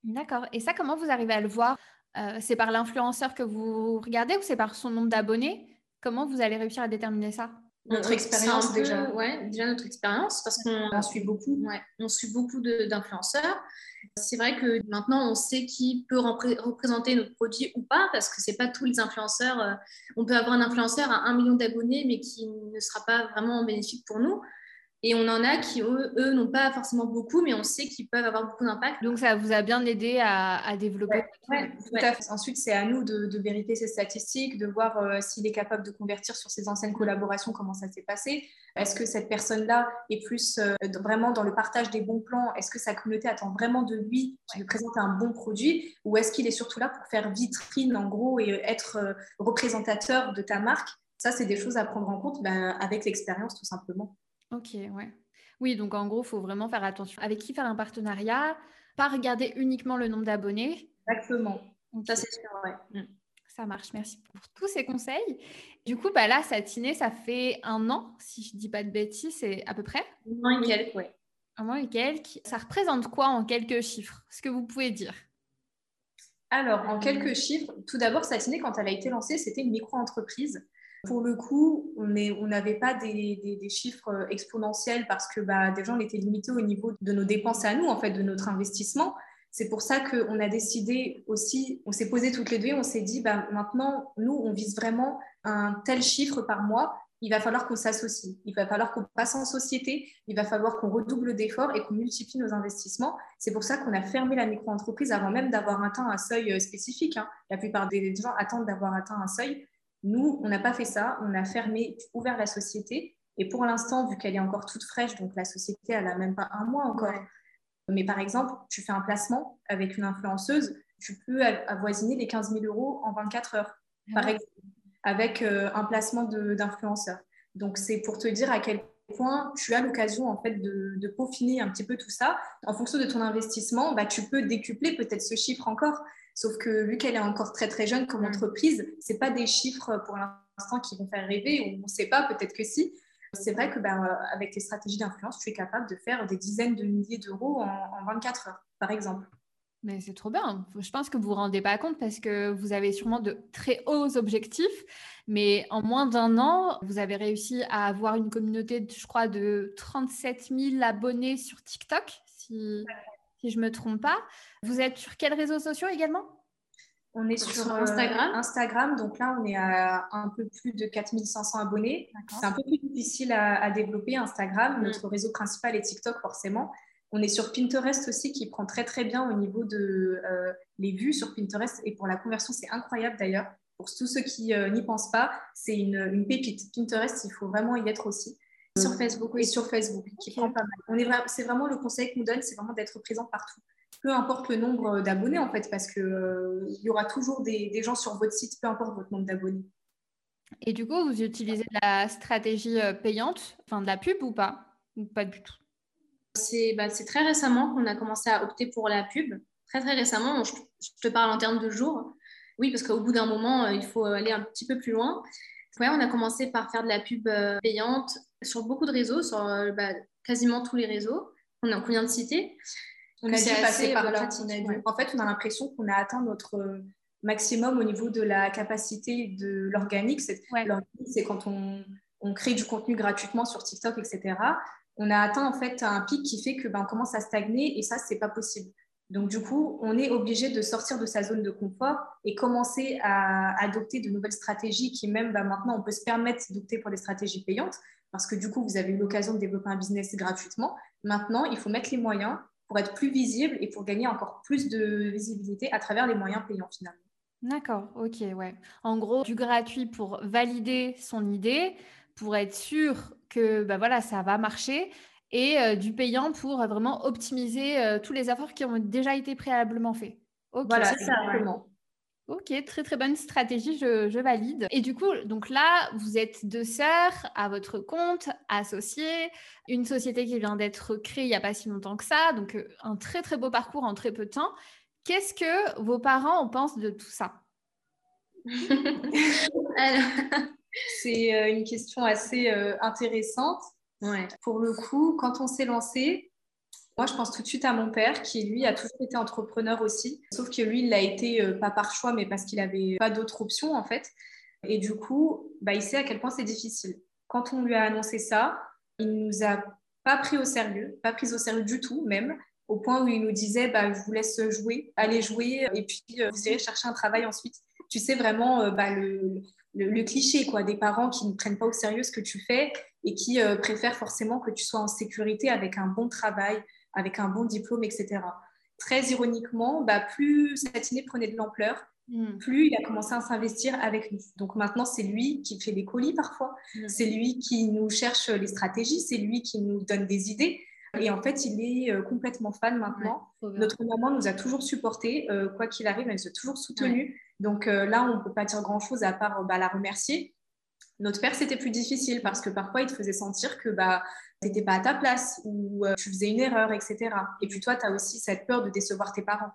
D'accord. Et ça, comment vous arrivez à le voir? Euh, C'est par l'influenceur que vous regardez ou c'est par son nombre d'abonnés? Comment vous allez réussir à déterminer ça? Notre expérience déjà. Ouais, déjà notre expérience parce qu'on suit beaucoup. Ouais, on suit beaucoup d'influenceurs. C'est vrai que maintenant on sait qui peut représenter notre produit ou pas parce que c'est pas tous les influenceurs. Euh, on peut avoir un influenceur à un million d'abonnés mais qui ne sera pas vraiment bénéfique pour nous. Et on en a qui, eux, n'ont pas forcément beaucoup, mais on sait qu'ils peuvent avoir beaucoup d'impact. Donc, ça vous a bien aidé à, développer. Ouais, tout à fait. Ensuite, c'est à nous de, vérifier ces statistiques, de voir euh, s'il est capable de convertir sur ses anciennes collaborations, comment ça s'est passé. Est-ce que cette personne-là est plus euh, vraiment dans le partage des bons plans? Est-ce que sa communauté attend vraiment de lui de présenter un bon produit? Ou est-ce qu'il est surtout là pour faire vitrine, en gros, et être euh, représentateur de ta marque? Ça, c'est des choses à prendre en compte ben, avec l'expérience, tout simplement. Ok, ouais. Oui, donc en gros, il faut vraiment faire attention. Avec qui faire un partenariat, pas regarder uniquement le nombre d'abonnés. Exactement. Ça, c'est sûr, ouais. Mm. Ça marche. Merci pour tous ces conseils. Du coup, bah là, Satiné, ça fait un an, si je ne dis pas de bêtises, c'est à peu près? Un an et quelques, oui. Un an et quelques. Ça représente quoi en quelques chiffres? Ce que vous pouvez dire Alors, en quelques chiffres, tout d'abord, Satiné, quand elle a été lancée, c'était une micro-entreprise. Pour le coup, on n'avait pas des, chiffres exponentiels parce que bah, déjà, on était limité au niveau de nos dépenses à nous, en fait, de notre investissement. C'est pour ça qu'on a décidé aussi, on s'est posé toutes les deux, on s'est dit, bah, maintenant, nous, on vise vraiment un tel chiffre par mois. Il va falloir qu'on s'associe, il va falloir qu'on passe en société, il va falloir qu'on redouble d'efforts et qu'on multiplie nos investissements. C'est pour ça qu'on a fermé la micro-entreprise avant même d'avoir atteint un seuil euh, spécifique. Hein. La plupart des gens attendent d'avoir atteint un seuil. Nous, on n'a pas fait ça, on a fermé, ouvert la société. Et pour l'instant, vu qu'elle est encore toute fraîche, donc la société, elle n'a même pas un mois encore, mais par exemple, tu fais un placement avec une influenceuse, tu peux avoisiner les 15 000 euros en 24 heures, ah par exemple, avec euh, un placement d'influenceur. Donc, c'est pour te dire à quel point tu as l'occasion en fait de, peaufiner un petit peu tout ça. En fonction de ton investissement, bah, tu peux décupler peut-être ce chiffre encore. Sauf que vu qu'elle est encore très très jeune comme mm. entreprise, ce pas des chiffres pour l'instant qui vont faire rêver, ou on ne sait pas, peut-être que si. C'est vrai que ben, avec tes stratégies d'influence, tu es capable de faire des dizaines de milliers d'euros en, 24 heures, par exemple. Mais c'est trop bien. Je pense que vous ne vous rendez pas compte parce que vous avez sûrement de très hauts objectifs. Mais en moins d'un an, vous avez réussi à avoir une communauté, je crois, de 37 000 abonnés sur TikTok, si, si je ne me trompe pas. Vous êtes sur quels réseaux sociaux également? On est sur, euh, Instagram. Instagram, donc là, on est à un peu plus de 4500 abonnés. C'est un peu plus difficile à, développer Instagram. Mm. Notre réseau principal est TikTok, forcément. On est sur Pinterest aussi, qui prend très très bien au niveau de euh, les vues sur Pinterest. Et pour la conversion, c'est incroyable d'ailleurs. Pour tous ceux qui euh, n'y pensent pas, c'est une, pépite. Pinterest, il faut vraiment y être aussi. Sur Facebook, oui. Et sur Facebook, qui prend pas mal. C'est vraiment le conseil qu'on nous donne, c'est vraiment d'être présent partout peu importe le nombre d'abonnés en fait, parce qu'il euh, y aura toujours des, gens sur votre site, peu importe votre nombre d'abonnés. Et du coup, vous utilisez de la stratégie euh, payante, enfin de la pub ou pas? Ou pas du tout? Bah, C'est très récemment qu'on a commencé à opter pour la pub. Très très récemment, je, te parle en termes de jours. Oui, parce qu'au bout d'un moment, euh, il faut aller un petit peu plus loin. Ouais, on a commencé par faire de la pub payante sur beaucoup de réseaux, sur bah, quasiment tous les réseaux qu'on vient de citer. On a dû passer par là. En fait, on a l'impression qu'on a atteint notre euh, maximum au niveau de la capacité de l'organique. C'est quand on, crée du contenu gratuitement sur TikTok, etc. On a atteint en fait un pic qui fait que ben, on commence à stagner et ça, c'est pas possible. Donc, du coup, on est obligé de sortir de sa zone de confort et commencer à adopter de nouvelles stratégies qui, même ben, maintenant, on peut se permettre d'opter pour des stratégies payantes parce que, du coup, vous avez eu l'occasion de développer un business gratuitement. Maintenant, il faut mettre les moyens pour être plus visible et pour gagner encore plus de visibilité à travers les moyens payants finalement. D'accord, ok, ouais. En gros, du gratuit pour valider son idée, pour être sûr que bah ça va marcher, et euh, du payant pour vraiment optimiser euh, tous les efforts qui ont déjà été préalablement faits. voilà, c'est ça, vraiment. Ok, très très bonne stratégie, je, valide. Et du coup, donc là, vous êtes deux sœurs à votre compte, associées, une société qui vient d'être créée il n'y a pas si longtemps que ça, donc euh, un très très beau parcours en très peu de temps. Qu'est-ce que vos parents en pensent de tout ça? C'est euh, une question assez euh, Pour le coup, quand on s'est lancé, moi, je pense tout de suite à mon père qui, lui, a toujours été entrepreneur aussi. Sauf que lui, il l'a été euh, pas par choix, mais parce qu'il n'avait pas d'autre option, en fait. Et du coup, bah, il sait à quel point c'est difficile. Quand on lui a annoncé ça, il nous a pas pris au sérieux, pas pris au sérieux du tout, même, au point où il nous disait bah, Je vous laisse jouer, allez jouer, et puis euh, vous irez chercher un travail ensuite. Tu sais vraiment euh, bah, le, le, cliché quoi, des parents qui ne prennent pas au sérieux ce que tu fais et qui préfèrent forcément que tu sois en sécurité avec un bon travail, avec un bon diplôme, etc. Très ironiquement, bah, plus Satiné prenait de l'ampleur, hmm. plus il a commencé à s'investir avec nous. Donc maintenant, c'est lui qui fait les colis parfois, hmm. c'est lui qui nous cherche les stratégies, c'est lui qui nous donne des idées. Et en fait, il est euh, complètement fan maintenant. Notre maman nous a toujours supportés, euh, quoi qu'il arrive, elle nous a toujours soutenus. Donc euh, là, on ne peut pas dire grand-chose à part bah, la remercier. Notre père, c'était plus difficile parce que parfois, il te faisait sentir que bah, tu n'étais pas à ta place ou euh, tu faisais une erreur, etc. Et puis toi, tu as aussi cette peur de décevoir tes parents.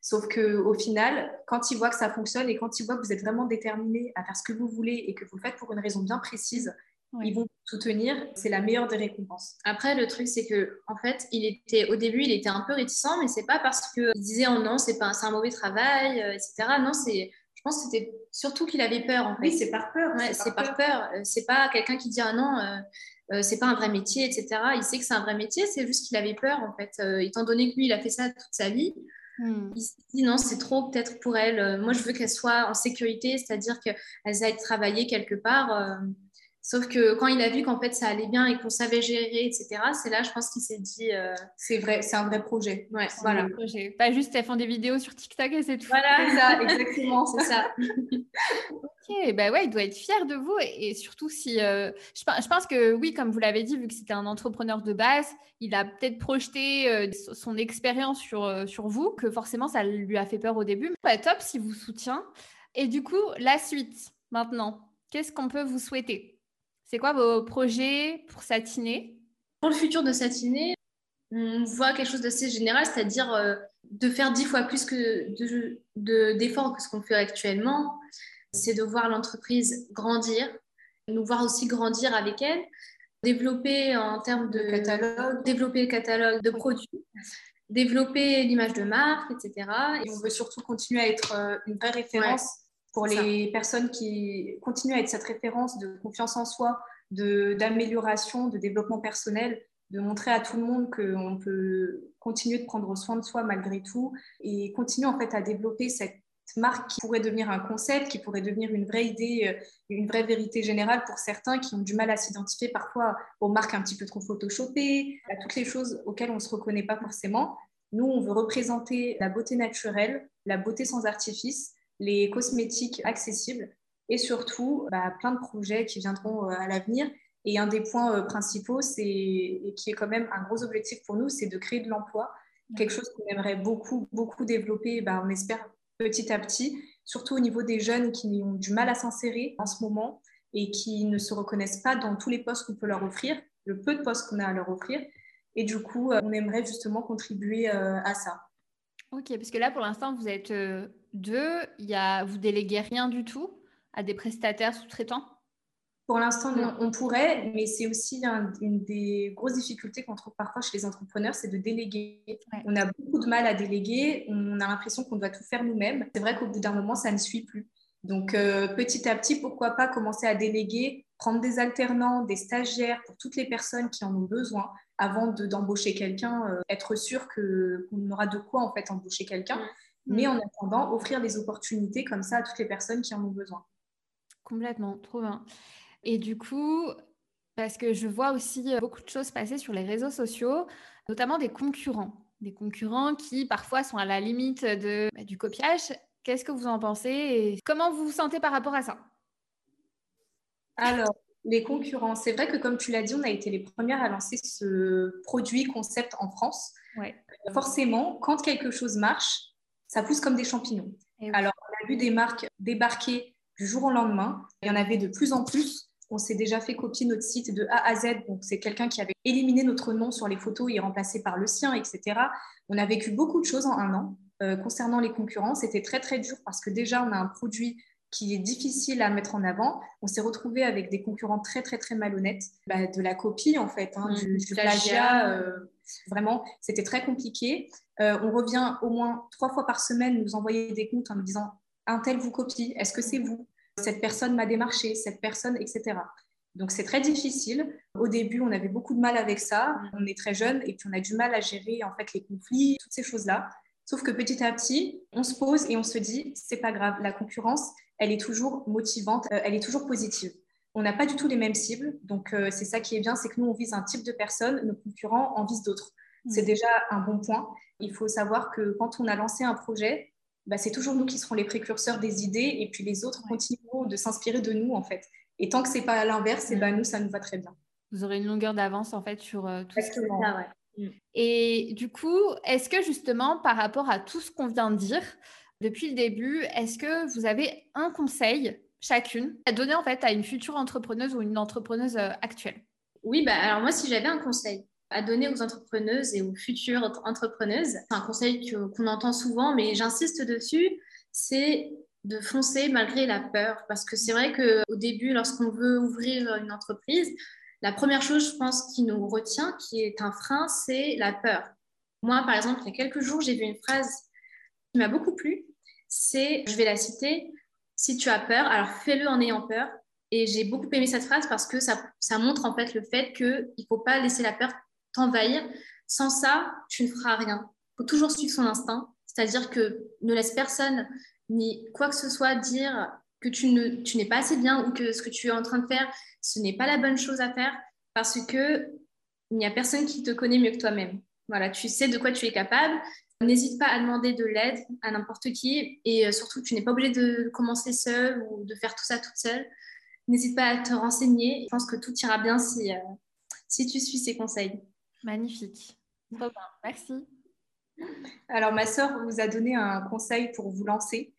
Sauf qu'au final, quand ils voient que ça fonctionne et quand ils voient que vous êtes vraiment déterminé à faire ce que vous voulez et que vous le faites pour une raison bien précise, ils vont soutenir, c'est la meilleure des récompenses. Après, le truc, c'est que en fait, il était au début, il était un peu réticent, mais c'est pas parce qu'il disait oh non, c'est pas, un mauvais travail, euh, etc. Non, c'est, je pense que c'était surtout qu'il avait peur. En fait. Oui, c'est par peur. c'est par, peur. Euh, c'est pas quelqu'un qui dit ah non. Euh, c'est pas un vrai métier, etc. Il sait que c'est un vrai métier, c'est juste qu'il avait peur, en fait. étant donné que lui, il a fait ça toute sa vie, hmm. il s'est dit non, c'est trop peut-être pour elle. moi, je veux qu'elle soit en sécurité, c'est-à-dire qu'elle aille travailler quelque part. Sauf que quand il a vu qu'en fait ça allait bien et qu'on savait gérer, etc., c'est là, je pense qu'il s'est dit. Euh, c'est vrai, c'est un vrai projet. Ouais, voilà. Projet. Pas juste elles font des vidéos sur TikTok et c'est tout. Voilà, ça, exactement, c'est ça. ok, bah ouais, il doit être fier de vous et, surtout si. Euh, je, pense que oui, comme vous l'avez dit, vu que c'était un entrepreneur de base, il a peut-être projeté euh, son expérience sur, sur vous, que forcément ça lui a fait peur au début. Pas top s'il vous soutient. Et du coup, la suite, maintenant, qu'est-ce qu'on peut vous souhaiter? C'est quoi vos projets pour Satiné? Pour le futur de Satiné, on voit quelque chose d'assez général, c'est-à-dire euh, de faire dix fois plus que d'efforts que ce qu'on fait actuellement. C'est de voir l'entreprise grandir, nous voir aussi grandir avec elle, développer en termes de catalogue, développer le catalogue de produits, développer l'image de marque, etc. Et on veut surtout continuer à être euh, une vraie référence pour les personnes qui continuent à être cette référence de confiance en soi, d'amélioration, de, développement personnel, de montrer à tout le monde qu'on peut continuer de prendre soin de soi malgré tout et continuer en fait à développer cette marque qui pourrait devenir un concept, qui pourrait devenir une vraie idée, euh, une vraie vérité générale pour certains qui ont du mal à s'identifier parfois aux marques un petit peu trop photoshopées, à toutes les choses auxquelles on ne se reconnaît pas forcément. Nous, on veut représenter la beauté naturelle, la beauté sans artifice, les cosmétiques accessibles et surtout bah, plein de projets qui viendront euh, à l'avenir. Et un des points euh, principaux, c'est, qui est quand même un gros objectif pour nous, c'est de créer de l'emploi, quelque chose qu'on aimerait beaucoup, beaucoup développer, bah, on espère petit à petit, surtout au niveau des jeunes qui ont du mal à s'insérer en ce moment et qui ne se reconnaissent pas dans tous les postes qu'on peut leur offrir, le peu de postes qu'on a à leur offrir. Et du coup, euh, on aimerait justement contribuer à ça. Ok, parce que là, pour l'instant, vous êtes deux, il y a, vous déléguez rien du tout à des prestataires sous-traitants? Pour l'instant, on pourrait, mais c'est aussi une des grosses difficultés qu'on trouve parfois chez les entrepreneurs, c'est de déléguer. On a beaucoup de mal à déléguer, on a l'impression qu'on doit tout faire nous-mêmes. C'est vrai qu'au bout d'un moment, ça ne suit plus. Donc, euh, petit à petit, pourquoi pas commencer à déléguer, prendre des alternants, des stagiaires pour toutes les personnes qui en ont besoin avant d'embaucher quelqu'un, euh, être sûr qu'on aura de quoi en fait embaucher quelqu'un mais en attendant, offrir des opportunités comme ça à toutes les personnes qui en ont besoin. Complètement, trop bien. Et du coup, parce que je vois aussi euh, beaucoup de choses passer sur les réseaux sociaux, notamment des concurrents, des concurrents qui parfois sont à la limite de, bah, du copiage. Qu'est-ce que vous en pensez et comment vous vous sentez par rapport à ça? Alors, les concurrents, c'est vrai que comme tu l'as dit, on a été les premières à lancer ce produit concept en France. Ouais. Forcément, quand quelque chose marche, ça pousse comme des champignons. Alors, on a vu des marques débarquer du jour au lendemain. Il y en avait de plus en plus. On s'est déjà fait copier notre site de A à Z. Donc, c'est quelqu'un qui avait éliminé notre nom sur les photos et remplacé par le sien, etc. On a vécu beaucoup de choses en un an. Euh, concernant les concurrents, c'était très, très dur parce que déjà, on a un produit qui est difficile à mettre en avant. On s'est retrouvé avec des concurrents très, très, très malhonnêtes. Bah, de la copie, en fait, hein, mmh, du, plagiat. Euh, vraiment, c'était très compliqué. Euh, on revient au moins trois fois par semaine nous envoyer des comptes en nous disant un tel vous copie, est-ce que c'est vous? Cette personne m'a démarché, cette personne, etc. Donc c'est très difficile. Au début, on avait beaucoup de mal avec ça. On est très jeune et puis on a du mal à gérer en fait les conflits, toutes ces choses-là. Sauf que petit à petit, on se pose et on se dit c'est pas grave. La concurrence, elle est toujours motivante, euh, elle est toujours positive. On n'a pas du tout les mêmes cibles, donc euh, c'est ça qui est bien, c'est que nous on vise un type de personne, nos concurrents en visent d'autres. C'est mm. déjà un bon point. Il faut savoir que quand on a lancé un projet, bah, c'est toujours nous qui serons les précurseurs des idées et puis les autres continueront de s'inspirer de nous en fait. Et tant que c'est pas à l'inverse, et eh ben, nous ça nous va très bien. Vous aurez une longueur d'avance en fait sur euh, tout Exactement. ça. Ouais. Mm. Et du coup, est-ce que justement par rapport à tout ce qu'on vient de dire depuis le début, est-ce que vous avez un conseil chacune à donner en fait à une future entrepreneuse ou une entrepreneuse euh, actuelle? Oui, bah alors moi si j'avais un conseil, à donner aux entrepreneuses et aux futures entrepreneuses. C'est un conseil qu'on entend souvent, mais j'insiste dessus, c'est de foncer malgré la peur. Parce que c'est vrai qu'au début, lorsqu'on veut ouvrir une entreprise, la première chose, je pense, qui nous retient, qui est un frein, c'est la peur. Moi, par exemple, il y a quelques jours, j'ai vu une phrase qui m'a beaucoup plu. C'est, je vais la citer, si tu as peur, alors fais-le en ayant peur. Et j'ai beaucoup aimé cette phrase parce que ça, ça montre en fait le fait qu'il ne faut pas laisser la peur t'envahir. Sans ça, tu ne feras rien. Il faut toujours suivre son instinct. C'est-à-dire que ne laisse personne ni quoi que ce soit dire que tu n'es tu pas assez bien ou que ce que tu es en train de faire, ce n'est pas la bonne chose à faire parce que il n'y a personne qui te connaît mieux que toi-même. Voilà, tu sais de quoi tu es capable. N'hésite pas à demander de l'aide à n'importe qui et euh, surtout, tu n'es pas obligé de commencer seul ou de faire tout ça toute seule. N'hésite pas à te renseigner. Je pense que tout ira bien si, euh, si tu suis ces conseils. Magnifique. Merci. Alors, ma sœur vous a donné un conseil pour vous lancer.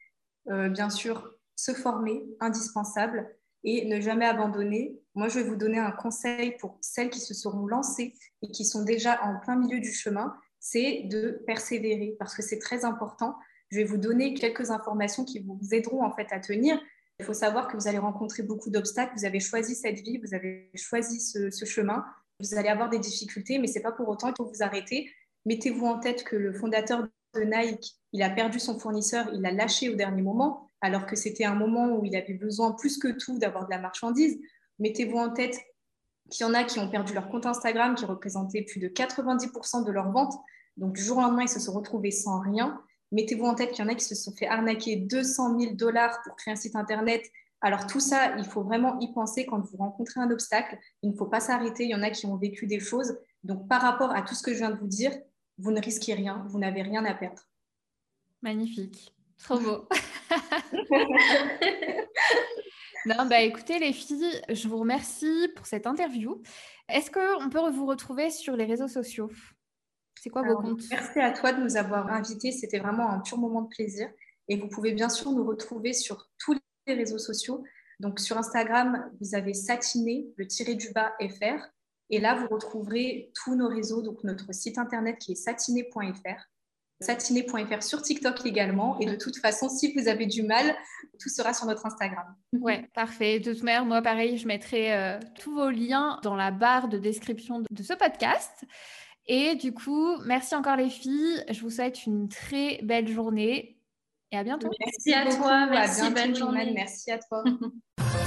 Euh, bien sûr, se former, indispensable, et ne jamais abandonner. Moi, je vais vous donner un conseil pour celles qui se seront lancées et qui sont déjà en plein milieu du chemin, c'est de persévérer parce que c'est très important. Je vais vous donner quelques informations qui vous aideront en fait à tenir. Il faut savoir que vous allez rencontrer beaucoup d'obstacles. Vous avez choisi cette vie, vous avez choisi ce, chemin. Vous allez avoir des difficultés, mais ce n'est pas pour autant qu'il faut vous arrêter mettez-vous en tête que le fondateur de Nike, il a perdu son fournisseur, il l'a lâché au dernier moment, alors que c'était un moment où il avait besoin plus que tout d'avoir de la marchandise. Mettez-vous en tête qu'il y en a qui ont perdu leur compte Instagram, qui représentait plus de 90% de leurs ventes. Donc, du jour au lendemain, ils se sont retrouvés sans rien. Mettez-vous en tête qu'il y en a qui se sont fait arnaquer 200 000 dollars pour créer un site Internet. Alors, tout ça, il faut vraiment y penser quand vous rencontrez un obstacle. Il ne faut pas s'arrêter. Il y en a qui ont vécu des choses. Donc, par rapport à tout ce que je viens de vous dire, vous ne risquez rien, vous n'avez rien à perdre. Magnifique, trop beau. non, bah écoutez les filles, je vous remercie pour cette interview. Est-ce qu'on peut vous retrouver sur les réseaux sociaux? C'est quoi vos comptes? Merci à toi de nous avoir invités, c'était vraiment un pur moment de plaisir. Et vous pouvez bien sûr nous retrouver sur tous les réseaux sociaux. Donc sur Instagram, vous avez satiné le tiré du bas FR. Et là, vous retrouverez tous nos réseaux, donc notre site internet qui est satiné.fr, satiné.fr sur TikTok également. Et de toute façon, si vous avez du mal, tout sera sur notre Instagram. Ouais, parfait. De toute manière, moi, pareil, je mettrai euh, tous vos liens dans la barre de description de ce podcast. Et du coup, merci encore les filles. Je vous souhaite une très belle journée et à bientôt. Merci à toi. Merci, à bientôt, belle journée. Merci à toi.